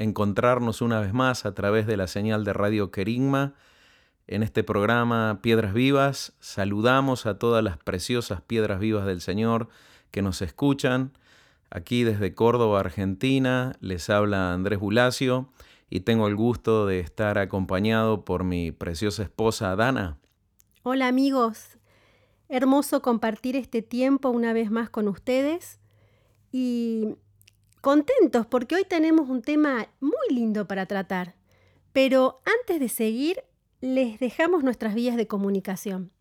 encontrarnos una vez más a través de la señal de Radio Querigma en este programa Piedras Vivas. Saludamos a todas las preciosas piedras vivas del Señor que nos escuchan. Aquí desde Córdoba, Argentina, les habla Andrés Bulacio y tengo el gusto de estar acompañado por mi preciosa esposa Dana. Hola amigos, hermoso compartir este tiempo una vez más con ustedes y contentos porque hoy tenemos un tema muy lindo para tratar. Pero antes de seguir, les dejamos nuestras vías de comunicación.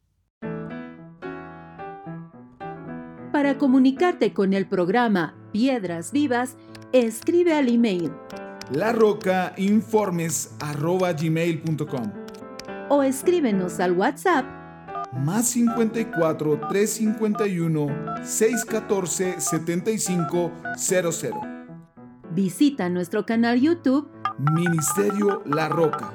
Para comunicarte con el programa Piedras Vivas, escribe al email larrocainformes.gmail.com o escríbenos al WhatsApp más 54 351 614 7500. Visita nuestro canal YouTube Ministerio La Roca.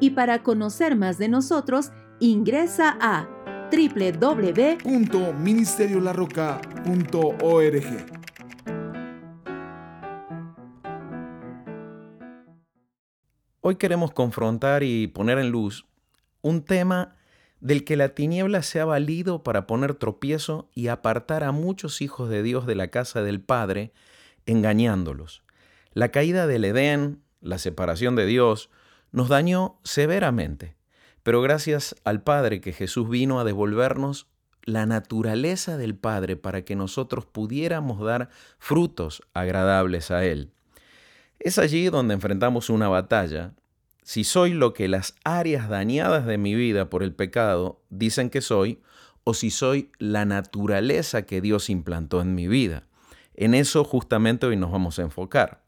Y para conocer más de nosotros, ingresa a www.ministeriolarroca.org. Hoy queremos confrontar y poner en luz un tema del que la tiniebla se ha valido para poner tropiezo y apartar a muchos hijos de Dios de la casa del Padre, engañándolos. La caída del Edén, la separación de Dios, nos dañó severamente, pero gracias al Padre que Jesús vino a devolvernos la naturaleza del Padre para que nosotros pudiéramos dar frutos agradables a Él. Es allí donde enfrentamos una batalla si soy lo que las áreas dañadas de mi vida por el pecado dicen que soy, o si soy la naturaleza que Dios implantó en mi vida. En eso justamente hoy nos vamos a enfocar.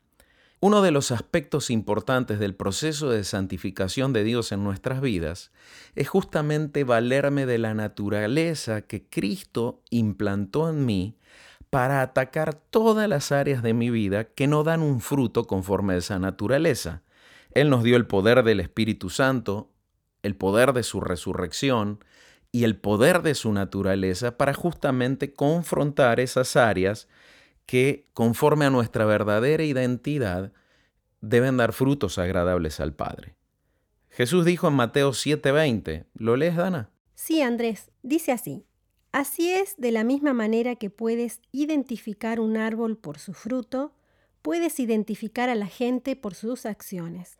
Uno de los aspectos importantes del proceso de santificación de Dios en nuestras vidas es justamente valerme de la naturaleza que Cristo implantó en mí para atacar todas las áreas de mi vida que no dan un fruto conforme a esa naturaleza. Él nos dio el poder del Espíritu Santo, el poder de su resurrección y el poder de su naturaleza para justamente confrontar esas áreas que, conforme a nuestra verdadera identidad, deben dar frutos agradables al Padre. Jesús dijo en Mateo 7:20, ¿lo lees, Dana? Sí, Andrés, dice así. Así es de la misma manera que puedes identificar un árbol por su fruto, puedes identificar a la gente por sus acciones.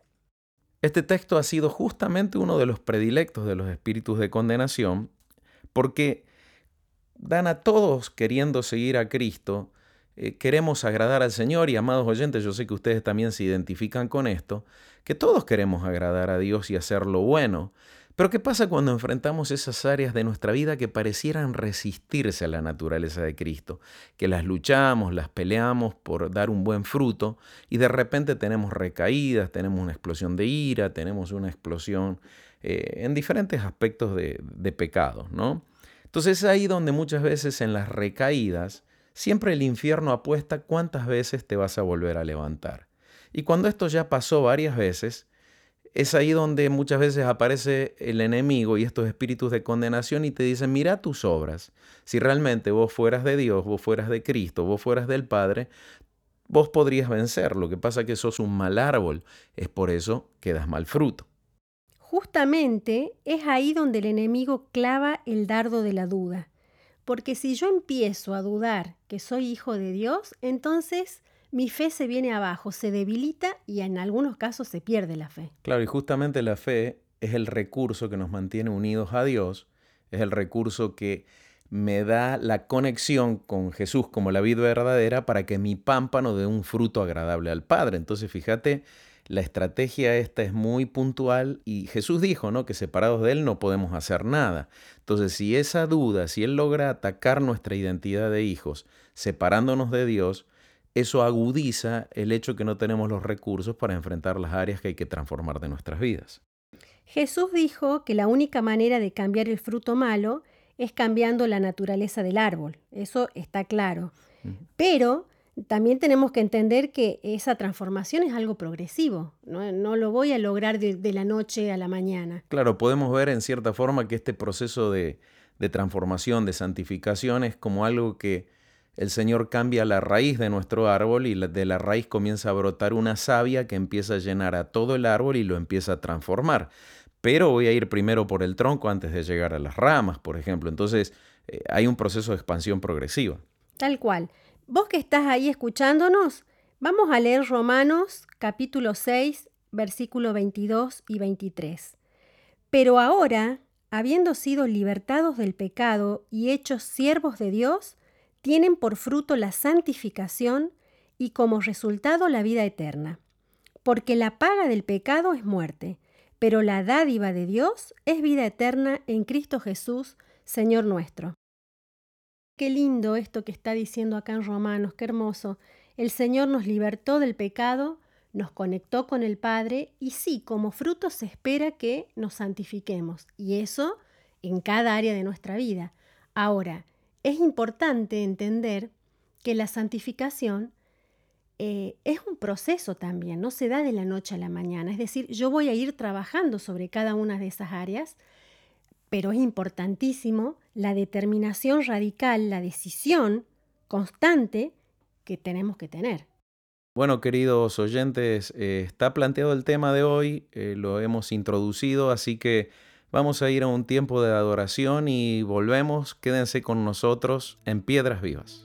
Este texto ha sido justamente uno de los predilectos de los espíritus de condenación, porque dan a todos queriendo seguir a Cristo, eh, queremos agradar al Señor y amados oyentes, yo sé que ustedes también se identifican con esto, que todos queremos agradar a Dios y hacer lo bueno. Pero ¿qué pasa cuando enfrentamos esas áreas de nuestra vida que parecieran resistirse a la naturaleza de Cristo? Que las luchamos, las peleamos por dar un buen fruto y de repente tenemos recaídas, tenemos una explosión de ira, tenemos una explosión eh, en diferentes aspectos de, de pecado, ¿no? Entonces es ahí donde muchas veces en las recaídas siempre el infierno apuesta cuántas veces te vas a volver a levantar. Y cuando esto ya pasó varias veces, es ahí donde muchas veces aparece el enemigo y estos espíritus de condenación y te dicen, mira tus obras. Si realmente vos fueras de Dios, vos fueras de Cristo, vos fueras del Padre, vos podrías vencer. Lo que pasa es que sos un mal árbol. Es por eso que das mal fruto. Justamente es ahí donde el enemigo clava el dardo de la duda. Porque si yo empiezo a dudar que soy hijo de Dios, entonces mi fe se viene abajo, se debilita y en algunos casos se pierde la fe. Claro, y justamente la fe es el recurso que nos mantiene unidos a Dios, es el recurso que me da la conexión con Jesús como la vida verdadera para que mi pámpano dé un fruto agradable al Padre. Entonces, fíjate, la estrategia esta es muy puntual y Jesús dijo, ¿no? Que separados de Él no podemos hacer nada. Entonces, si esa duda, si Él logra atacar nuestra identidad de hijos, separándonos de Dios, eso agudiza el hecho que no tenemos los recursos para enfrentar las áreas que hay que transformar de nuestras vidas. Jesús dijo que la única manera de cambiar el fruto malo es cambiando la naturaleza del árbol. Eso está claro. Pero también tenemos que entender que esa transformación es algo progresivo. No, lo voy a lograr de, la noche a la mañana. Claro, podemos ver en cierta forma que este proceso de, de transformación, de santificación, es como algo que el Señor cambia la raíz de nuestro árbol y de la raíz comienza a brotar una savia que empieza a llenar a todo el árbol y lo empieza a transformar. Pero voy a ir primero por el tronco antes de llegar a las ramas, por ejemplo. Entonces eh, hay un proceso de expansión progresiva. Tal cual. Vos que estás ahí escuchándonos, vamos a leer Romanos capítulo 6, versículo 22 y 23. Pero ahora, habiendo sido libertados del pecado y hechos siervos de Dios, tienen por fruto la santificación y como resultado la vida eterna. Porque la paga del pecado es muerte, pero la dádiva de Dios es vida eterna en Cristo Jesús, Señor nuestro. Qué lindo esto que está diciendo acá en Romanos, qué hermoso. El Señor nos libertó del pecado, nos conectó con el Padre y sí, como fruto se espera que nos santifiquemos. Y eso en cada área de nuestra vida. Ahora, es importante entender que la santificación eh, es un proceso también, no se da de la noche a la mañana. Es decir, yo voy a ir trabajando sobre cada una de esas áreas, pero es importantísimo la determinación radical, la decisión constante que tenemos que tener. Bueno, queridos oyentes, eh, está planteado el tema de hoy, eh, lo hemos introducido, así que Vamos a ir a un tiempo de adoración y volvemos. Quédense con nosotros en Piedras Vivas.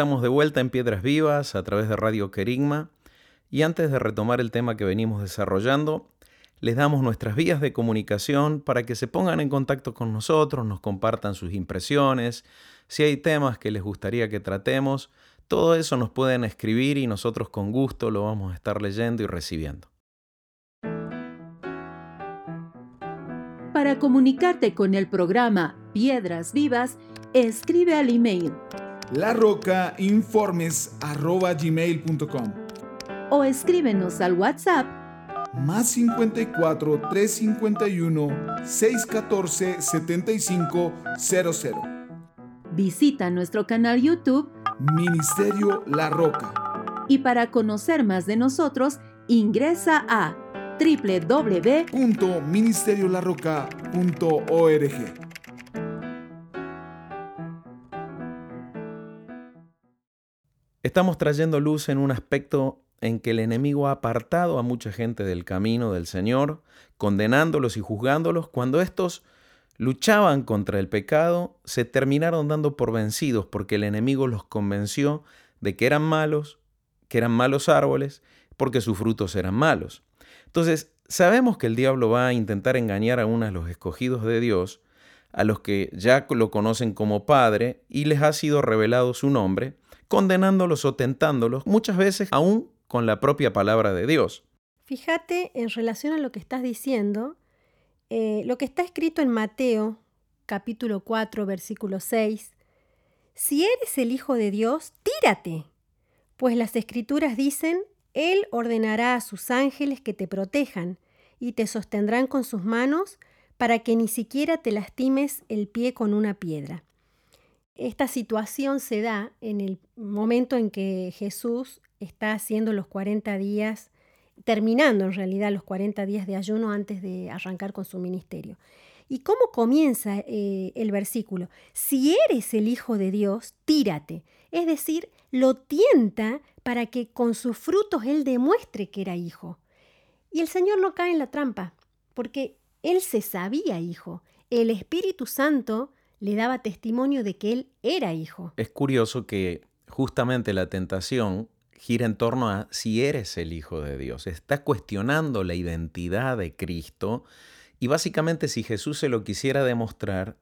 Estamos de vuelta en Piedras Vivas a través de Radio Querigma y antes de retomar el tema que venimos desarrollando, les damos nuestras vías de comunicación para que se pongan en contacto con nosotros, nos compartan sus impresiones, si hay temas que les gustaría que tratemos, todo eso nos pueden escribir y nosotros con gusto lo vamos a estar leyendo y recibiendo. Para comunicarte con el programa Piedras Vivas, escribe al email larrocainformes.gmail.com o escríbenos al WhatsApp Más 54 351 614 7500. Visita nuestro canal YouTube Ministerio La Roca. y para conocer más de nosotros, ingresa a www. Estamos trayendo luz en un aspecto en que el enemigo ha apartado a mucha gente del camino del Señor, condenándolos y juzgándolos, cuando estos luchaban contra el pecado, se terminaron dando por vencidos porque el enemigo los convenció de que eran malos, que eran malos árboles, porque sus frutos eran malos. Entonces, sabemos que el diablo va a intentar engañar a uno de los escogidos de Dios, a los que ya lo conocen como Padre, y les ha sido revelado su nombre, condenándolos o tentándolos, muchas veces aún con la propia palabra de Dios. Fíjate en relación a lo que estás diciendo, eh, lo que está escrito en Mateo capítulo 4 versículo 6, si eres el Hijo de Dios, tírate, pues las escrituras dicen, Él ordenará a sus ángeles que te protejan y te sostendrán con sus manos para que ni siquiera te lastimes el pie con una piedra. Esta situación se da en el momento en que Jesús está haciendo los 40 días, terminando en realidad los 40 días de ayuno antes de arrancar con su ministerio. ¿Y cómo comienza eh, el versículo? Si eres el Hijo de Dios, tírate. Es decir, lo tienta para que con sus frutos Él demuestre que era hijo. Y el Señor no cae en la trampa, porque Él se sabía hijo. El Espíritu Santo le daba testimonio de que Él era hijo. Es curioso que justamente la tentación gira en torno a si eres el Hijo de Dios. Está cuestionando la identidad de Cristo y básicamente si Jesús se lo quisiera demostrar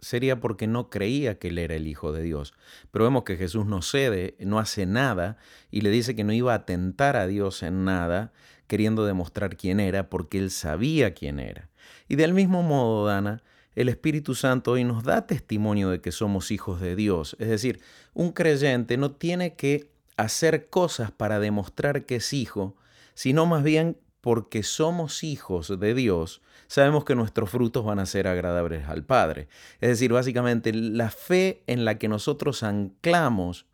sería porque no creía que él era el Hijo de Dios. Pero vemos que Jesús no cede, no hace nada y le dice que no iba a tentar a Dios en nada, queriendo demostrar quién era, porque él sabía quién era. Y del mismo modo, Dana, el Espíritu Santo hoy nos da testimonio de que somos hijos de Dios. Es decir, un creyente no tiene que hacer cosas para demostrar que es hijo, sino más bien porque somos hijos de Dios, sabemos que nuestros frutos van a ser agradables al Padre. Es decir, básicamente la fe en la que nosotros anclamos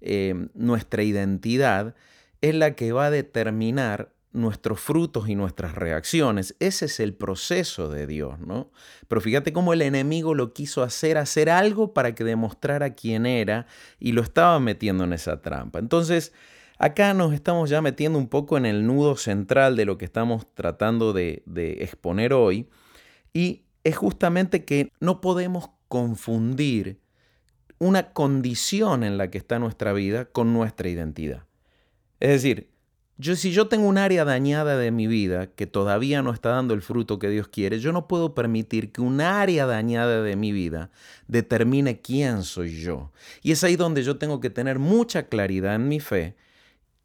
eh, nuestra identidad es la que va a determinar nuestros frutos y nuestras reacciones. Ese es el proceso de Dios, ¿no? Pero fíjate cómo el enemigo lo quiso hacer, hacer algo para que demostrara quién era y lo estaba metiendo en esa trampa. Entonces, acá nos estamos ya metiendo un poco en el nudo central de lo que estamos tratando de, de exponer hoy y es justamente que no podemos confundir una condición en la que está nuestra vida con nuestra identidad. Es decir, yo, si yo tengo un área dañada de mi vida que todavía no está dando el fruto que Dios quiere, yo no puedo permitir que un área dañada de mi vida determine quién soy yo. Y es ahí donde yo tengo que tener mucha claridad en mi fe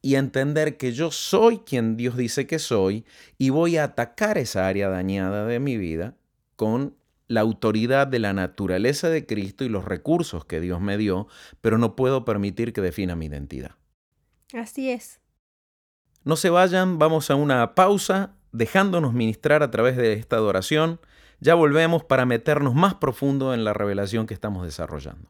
y entender que yo soy quien Dios dice que soy y voy a atacar esa área dañada de mi vida con la autoridad de la naturaleza de Cristo y los recursos que Dios me dio, pero no puedo permitir que defina mi identidad. Así es. No se vayan, vamos a una pausa, dejándonos ministrar a través de esta adoración. Ya volvemos para meternos más profundo en la revelación que estamos desarrollando.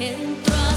entró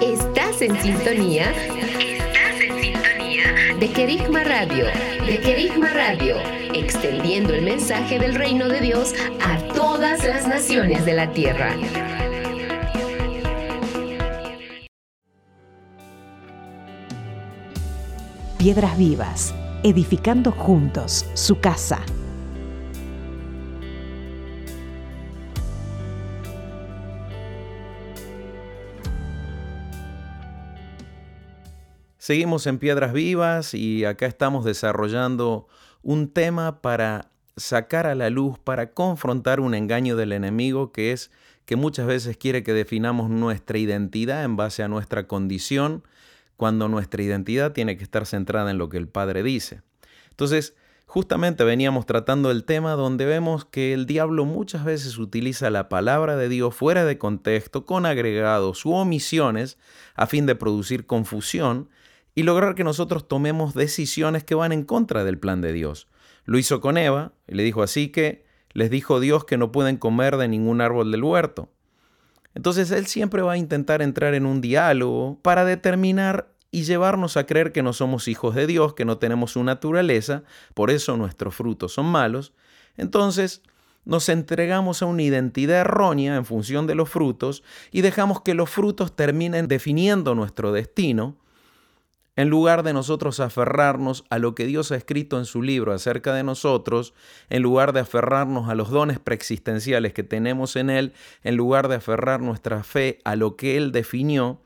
Estás en sintonía. Estás en sintonía de Querigma Radio. De Querigma Radio. Extendiendo el mensaje del reino de Dios a todas las naciones de la tierra. Piedras Vivas, edificando juntos su casa. Seguimos en Piedras Vivas y acá estamos desarrollando un tema para sacar a la luz, para confrontar un engaño del enemigo que es que muchas veces quiere que definamos nuestra identidad en base a nuestra condición, cuando nuestra identidad tiene que estar centrada en lo que el Padre dice. Entonces, justamente veníamos tratando el tema donde vemos que el diablo muchas veces utiliza la palabra de Dios fuera de contexto, con agregados u omisiones, a fin de producir confusión y lograr que nosotros tomemos decisiones que van en contra del plan de Dios. Lo hizo con Eva, y le dijo así que les dijo Dios que no pueden comer de ningún árbol del huerto. Entonces Él siempre va a intentar entrar en un diálogo para determinar y llevarnos a creer que no somos hijos de Dios, que no tenemos su naturaleza, por eso nuestros frutos son malos. Entonces nos entregamos a una identidad errónea en función de los frutos y dejamos que los frutos terminen definiendo nuestro destino en lugar de nosotros aferrarnos a lo que Dios ha escrito en su libro acerca de nosotros, en lugar de aferrarnos a los dones preexistenciales que tenemos en Él, en lugar de aferrar nuestra fe a lo que Él definió,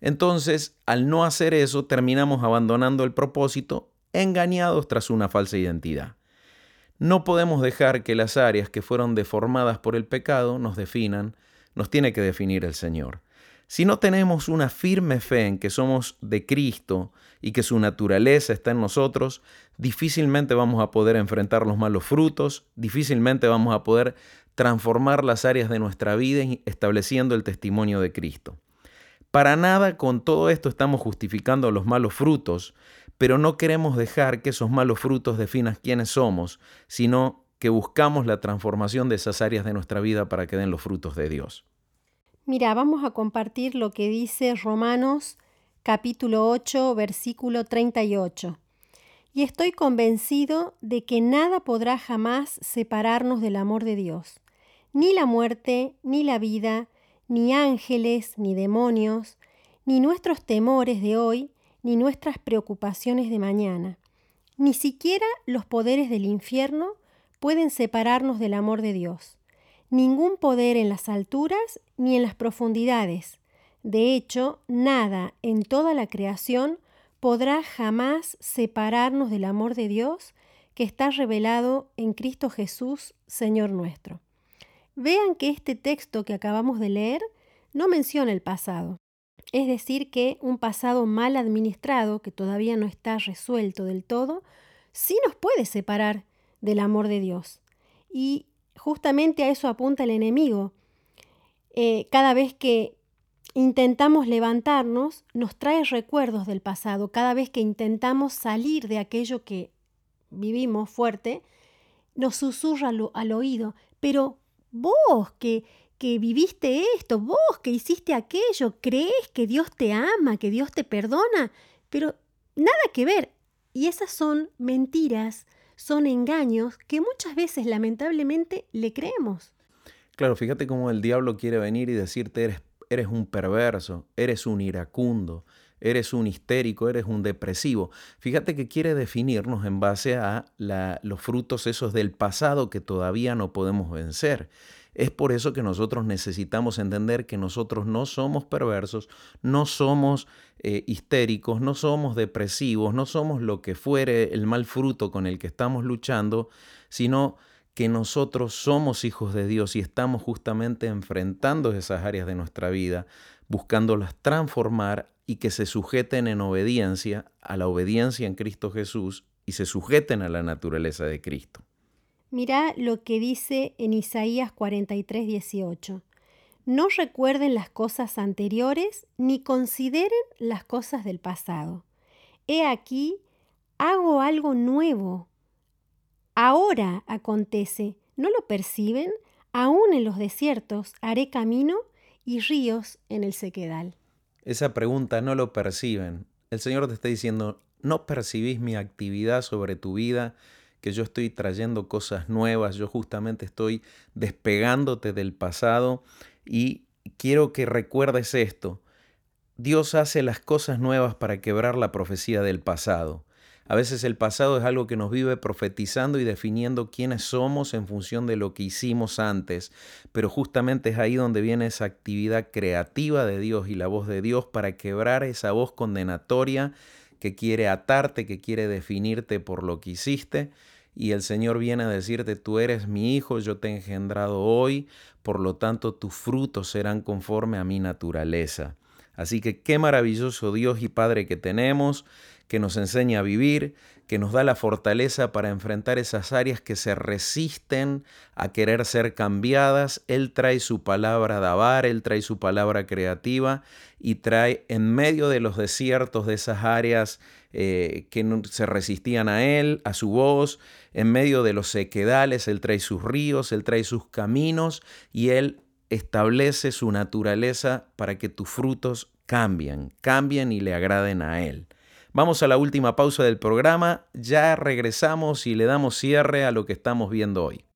entonces al no hacer eso terminamos abandonando el propósito, engañados tras una falsa identidad. No podemos dejar que las áreas que fueron deformadas por el pecado nos definan, nos tiene que definir el Señor. Si no tenemos una firme fe en que somos de Cristo y que su naturaleza está en nosotros, difícilmente vamos a poder enfrentar los malos frutos, difícilmente vamos a poder transformar las áreas de nuestra vida estableciendo el testimonio de Cristo. Para nada con todo esto estamos justificando los malos frutos, pero no queremos dejar que esos malos frutos definan quiénes somos, sino que buscamos la transformación de esas áreas de nuestra vida para que den los frutos de Dios. Mira, vamos a compartir lo que dice Romanos capítulo 8, versículo 38. Y estoy convencido de que nada podrá jamás separarnos del amor de Dios, ni la muerte, ni la vida, ni ángeles, ni demonios, ni nuestros temores de hoy, ni nuestras preocupaciones de mañana. Ni siquiera los poderes del infierno pueden separarnos del amor de Dios ningún poder en las alturas ni en las profundidades. De hecho, nada en toda la creación podrá jamás separarnos del amor de Dios que está revelado en Cristo Jesús, Señor nuestro. Vean que este texto que acabamos de leer no menciona el pasado. Es decir, que un pasado mal administrado, que todavía no está resuelto del todo, sí nos puede separar del amor de Dios. Y justamente a eso apunta el enemigo. Eh, cada vez que intentamos levantarnos, nos trae recuerdos del pasado. Cada vez que intentamos salir de aquello que vivimos fuerte, nos susurra al, oído. Pero vos que, que viviste esto, vos que hiciste aquello, crees que Dios te ama, que Dios te perdona, pero nada que ver. Y esas son mentiras son engaños que muchas veces lamentablemente le creemos. Claro, fíjate cómo el diablo quiere venir y decirte eres, eres un perverso, eres un iracundo, eres un histérico, eres un depresivo. Fíjate que quiere definirnos en base a los frutos esos del pasado que todavía no podemos vencer. Es por eso que nosotros necesitamos entender que nosotros no somos perversos, no somos eh, histéricos, no somos depresivos, no somos lo que fuere el mal fruto con el que estamos luchando, sino que nosotros somos hijos de Dios y estamos justamente enfrentando esas áreas de nuestra vida, buscándolas transformar y que se sujeten en obediencia a la obediencia en Cristo Jesús y se sujeten a la naturaleza de Cristo. Mirá lo que dice en Isaías 43, 18. No recuerden las cosas anteriores ni consideren las cosas del pasado. He aquí, hago algo nuevo. Ahora acontece, ¿no lo perciben? Aún en los desiertos haré camino y ríos en el sequedal. esa pregunta no lo perciben. El Señor te está diciendo, no percibís mi actividad sobre tu vida, que yo estoy trayendo cosas nuevas, yo justamente estoy despegándote del pasado y quiero que recuerdes esto. Dios hace las cosas nuevas para quebrar la profecía del pasado. A veces el pasado es algo que nos vive profetizando y definiendo quiénes somos en función de lo que hicimos antes, pero justamente es ahí donde viene esa actividad creativa de Dios y la voz de Dios para quebrar esa voz condenatoria que quiere atarte, que quiere definirte por lo que hiciste. Y el Señor viene a decirte, tú eres mi hijo, yo te he engendrado hoy, por lo tanto tus frutos serán conforme a mi naturaleza. Así que qué maravilloso Dios y Padre que tenemos que nos enseña a vivir, que nos da la fortaleza para enfrentar esas áreas que se resisten a querer ser cambiadas. Él trae su palabra dabar, Él trae su palabra creativa y trae en medio de los desiertos de esas áreas eh, que no se resistían a Él, a su voz, en medio de los sequedales, Él trae sus ríos, Él trae sus caminos y Él establece su naturaleza para que tus frutos cambien, cambien y le agraden a Él. Vamos a la última pausa del programa, ya regresamos y le damos cierre a lo que estamos viendo hoy.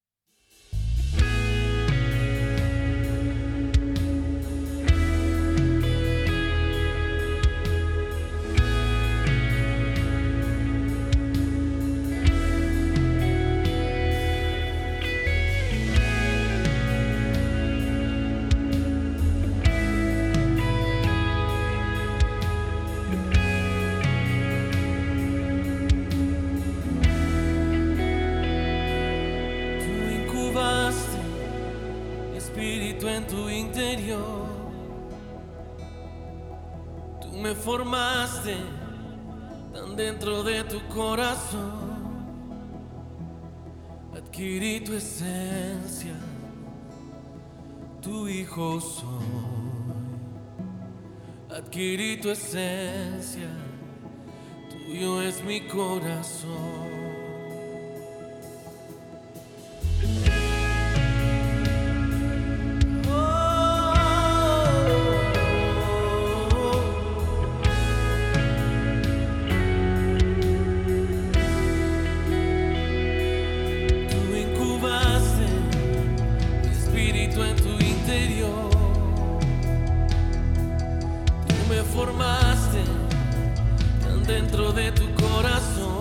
Adquirí tu esencia, tu hijo soy. Adquirí tu esencia, tuyo es mi corazón. Dentro de tu corazón.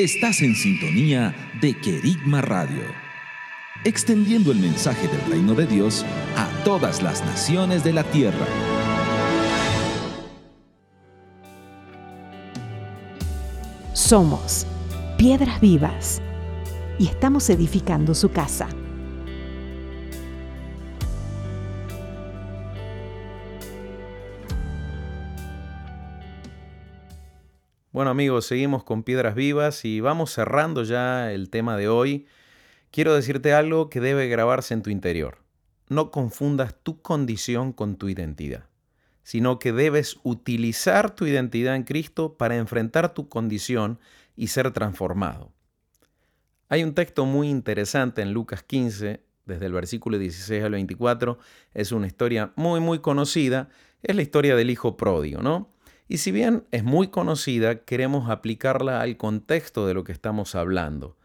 Estás en sintonía de Querigma Radio, extendiendo el mensaje del reino de Dios a todas las naciones de la tierra. Somos piedras vivas y estamos edificando su casa. Bueno amigos, seguimos con Piedras Vivas y vamos cerrando ya el tema de hoy. Quiero decirte algo que debe grabarse en tu interior. No confundas tu condición con tu identidad, sino que debes utilizar tu identidad en Cristo para enfrentar tu condición y ser transformado. Hay un texto muy interesante en Lucas 15, desde el versículo 16 al 24. Es una historia muy, muy conocida. Es la historia del hijo pródigo, ¿no? Y si bien es muy conocida, queremos aplicarla al contexto de lo que estamos hablando.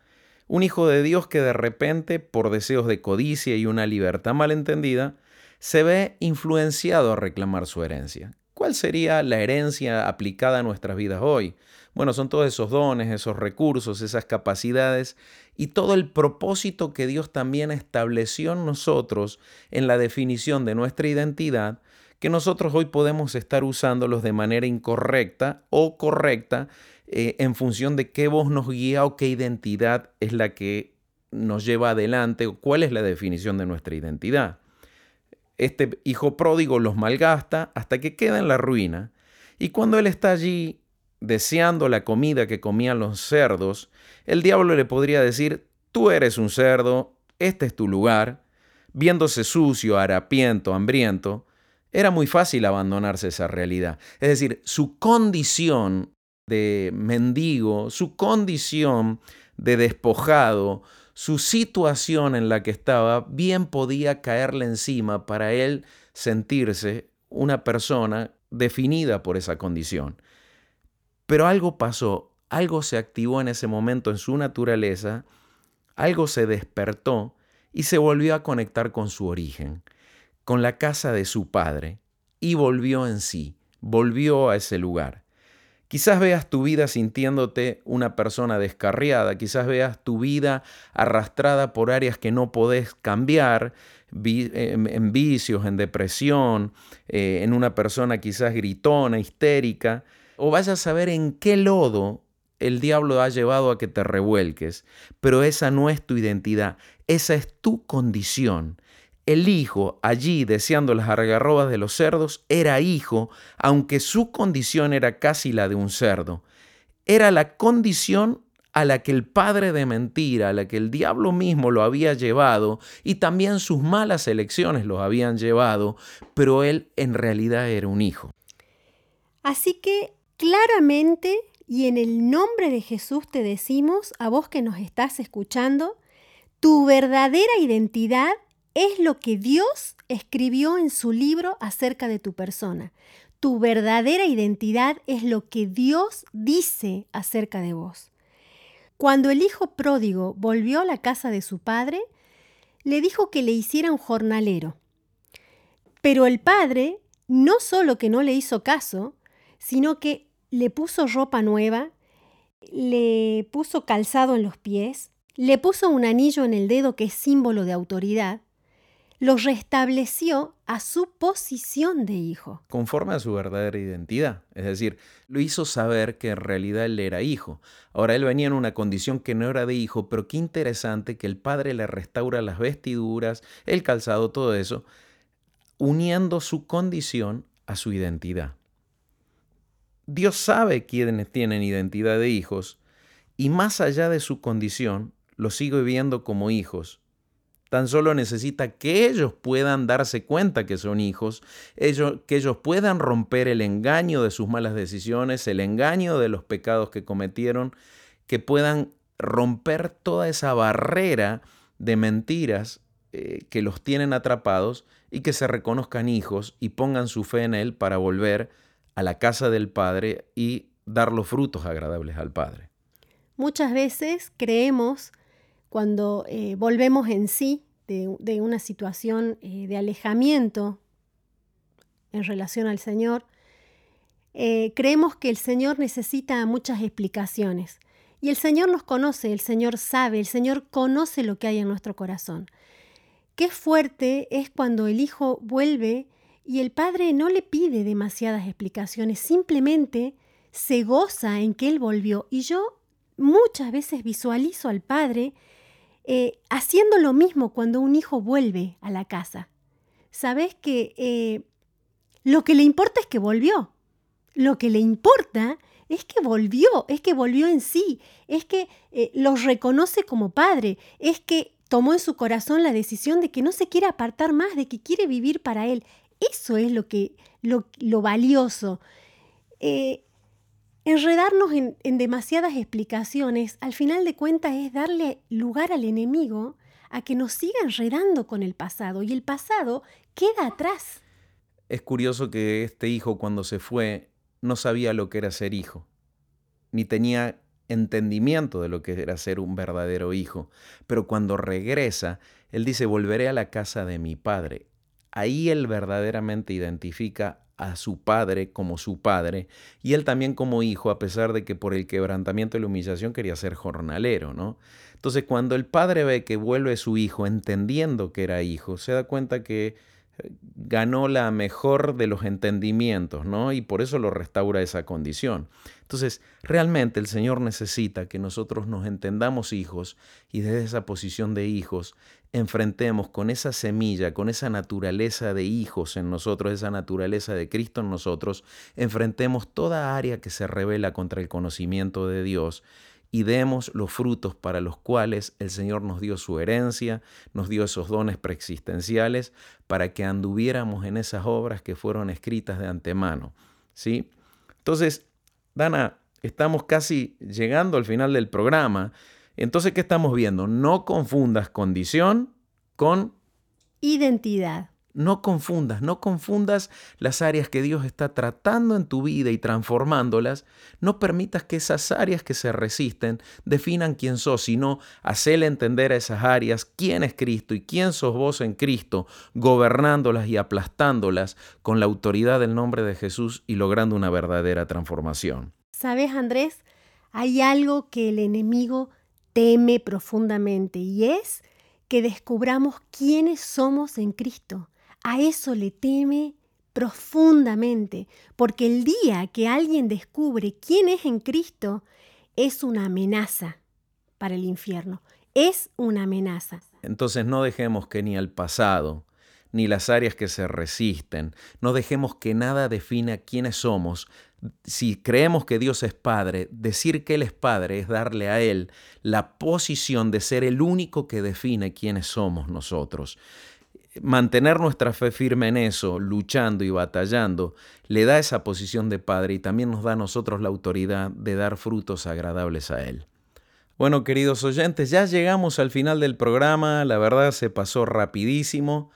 Un hijo de Dios que de repente, por deseos de codicia y una libertad malentendida, se ve influenciado a reclamar su herencia. ¿Cuál sería la herencia aplicada a nuestras vidas hoy? Bueno, son todos esos dones, esos recursos, esas capacidades y todo el propósito que Dios también estableció en nosotros en la definición de nuestra identidad que nosotros hoy podemos estar usándolos de manera incorrecta o correcta eh, en función de qué voz nos guía o qué identidad es la que nos lleva adelante o cuál es la definición de nuestra identidad. Este hijo pródigo los malgasta hasta que queda en la ruina y cuando él está allí deseando la comida que comían los cerdos, el diablo le podría decir, tú eres un cerdo, este es tu lugar, viéndose sucio, harapiento, hambriento, era muy fácil abandonarse esa realidad. Es decir, su condición de mendigo, su condición de despojado, su situación en la que estaba, bien podía caerle encima para él sentirse una persona definida por esa condición. Pero algo pasó, algo se activó en ese momento en su naturaleza, algo se despertó y se volvió a conectar con su origen con la casa de su padre y volvió en sí, volvió a ese lugar. Quizás veas tu vida sintiéndote una persona descarriada, quizás veas tu vida arrastrada por áreas que no podés cambiar, en vicios, en depresión, eh, en una persona quizás gritona, histérica, o vayas a saber en qué lodo el diablo ha llevado a que te revuelques, pero esa no es tu identidad, esa es tu condición. El hijo, allí deseando las argarrobas de los cerdos, era hijo, aunque su condición era casi la de un cerdo. Era la condición a la que el padre de mentira, a la que el diablo mismo lo había llevado y también sus malas elecciones los habían llevado, pero él en realidad era un hijo. Así que claramente y en el nombre de Jesús te decimos, a vos que nos estás escuchando, tu verdadera identidad es lo que Dios escribió en su libro acerca de tu persona. Tu verdadera identidad es lo que Dios dice acerca de vos. Cuando el hijo pródigo volvió a la casa de su padre, le dijo que le hiciera un jornalero. Pero el padre no solo que no le hizo caso, sino que le puso ropa nueva, le puso calzado en los pies, le puso un anillo en el dedo que es símbolo de autoridad, lo restableció a su posición de hijo. Conforme a su verdadera identidad. Es decir, lo hizo saber que en realidad él era hijo. Ahora él venía en una condición que no era de hijo, pero qué interesante que el padre le restaura las vestiduras, el calzado, todo eso, uniendo su condición a su identidad. Dios sabe quiénes tienen identidad de hijos y más allá de su condición, los sigue viendo como hijos Tan solo necesita que ellos puedan darse cuenta que son hijos, que ellos puedan romper el engaño de sus malas decisiones, el engaño de los pecados que cometieron, que puedan romper toda esa barrera de mentiras eh, que los tienen atrapados y que se reconozcan hijos y pongan su fe en Él para volver a la casa del Padre y dar los frutos agradables al Padre. Muchas veces creemos cuando eh, volvemos en sí de, una situación eh, de alejamiento en relación al Señor, eh, creemos que el Señor necesita muchas explicaciones. Y el Señor nos conoce, el Señor sabe, el Señor conoce lo que hay en nuestro corazón. Qué fuerte es cuando el hijo vuelve y el padre no le pide demasiadas explicaciones, simplemente se goza en que él volvió. Y yo muchas veces visualizo al padre eh, haciendo lo mismo cuando un hijo vuelve a la casa. Sabes que eh, lo que le importa es que volvió. Lo que le importa es que volvió, es que volvió en sí, es que eh, los reconoce como padre, es que tomó en su corazón la decisión de que no se quiere apartar más, de que quiere vivir para él. Eso es lo que lo, lo valioso. Enredarnos en, demasiadas explicaciones, al final de cuentas, es darle lugar al enemigo a que nos siga enredando con el pasado y el pasado queda atrás. Es curioso que este hijo cuando se fue no sabía lo que era ser hijo, ni tenía entendimiento de lo que era ser un verdadero hijo. Pero cuando regresa, él dice, volveré a la casa de mi padre. Ahí él verdaderamente identifica a su padre como su padre y él también como hijo, a pesar de que por el quebrantamiento y la humillación quería ser jornalero, ¿no? Entonces, cuando el padre ve que vuelve su hijo entendiendo que era hijo, se da cuenta que eh, ganó la mejor de los entendimientos, ¿no? Y por eso lo restaura esa condición. Entonces, realmente el Señor necesita que nosotros nos entendamos hijos y desde esa posición de hijos enfrentemos con esa semilla, con esa naturaleza de hijos en nosotros, esa naturaleza de Cristo en nosotros, enfrentemos toda área que se revela contra el conocimiento de Dios y demos los frutos para los cuales el Señor nos dio su herencia, nos dio esos dones preexistenciales para que anduviéramos en esas obras que fueron escritas de antemano. ¿sí? Entonces, Dana, estamos casi llegando al final del programa. Entonces, ¿qué estamos viendo? No confundas condición con Identidad. No confundas, no confundas las áreas que Dios está tratando en tu vida y transformándolas. No permitas que esas áreas que se resisten definan quién sos, sino hacerle entender a esas áreas quién es Cristo y quién sos vos en Cristo, gobernándolas y aplastándolas con la autoridad del nombre de Jesús y logrando una verdadera transformación. ¿Sabes, Andrés? Hay algo que el enemigo teme profundamente y es que descubramos quiénes somos en Cristo. A eso le teme profundamente, porque el día que alguien descubre quién es en Cristo es una amenaza para el infierno, es una amenaza. Entonces no dejemos que ni el pasado, ni las áreas que se resisten, no dejemos que nada defina quiénes somos. Si creemos que Dios es Padre, decir que Él es Padre es darle a Él la posición de ser el único que define quiénes somos nosotros mantener nuestra fe firme en eso, luchando y batallando, le da esa posición de Padre y también nos da a nosotros la autoridad de dar frutos agradables a Él. Bueno, queridos oyentes, ya llegamos al final del programa, la verdad se pasó rapidísimo,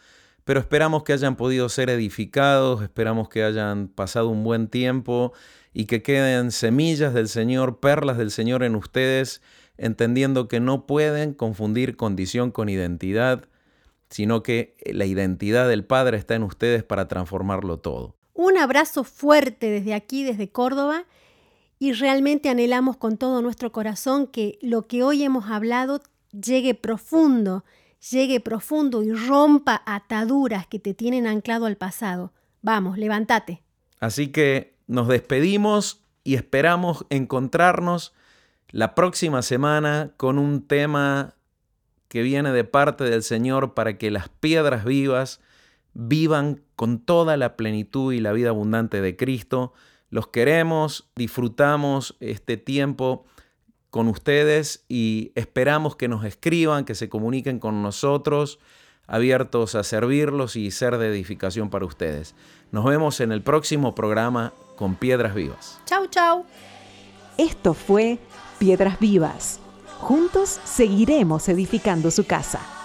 pero esperamos que hayan podido ser edificados, esperamos que hayan pasado un buen tiempo y que queden semillas del Señor, perlas del Señor en ustedes, entendiendo que no pueden confundir condición con identidad, sino que la identidad del Padre está en ustedes para transformarlo todo. Un abrazo fuerte desde aquí, desde Córdoba, y realmente anhelamos con todo nuestro corazón que lo que hoy hemos hablado llegue profundo, llegue profundo y rompa ataduras que te tienen anclado al pasado. Vamos, levántate. Así que nos despedimos y esperamos encontrarnos la próxima semana con un tema que viene de parte del Señor para que las piedras vivas vivan con toda la plenitud y la vida abundante de Cristo. Los queremos, disfrutamos este tiempo con ustedes y esperamos que nos escriban, que se comuniquen con nosotros, abiertos a servirlos y ser de edificación para ustedes. Nos vemos en el próximo programa con Piedras Vivas. Chau, chau. Esto fue Piedras Vivas Juntos seguiremos edificando su casa.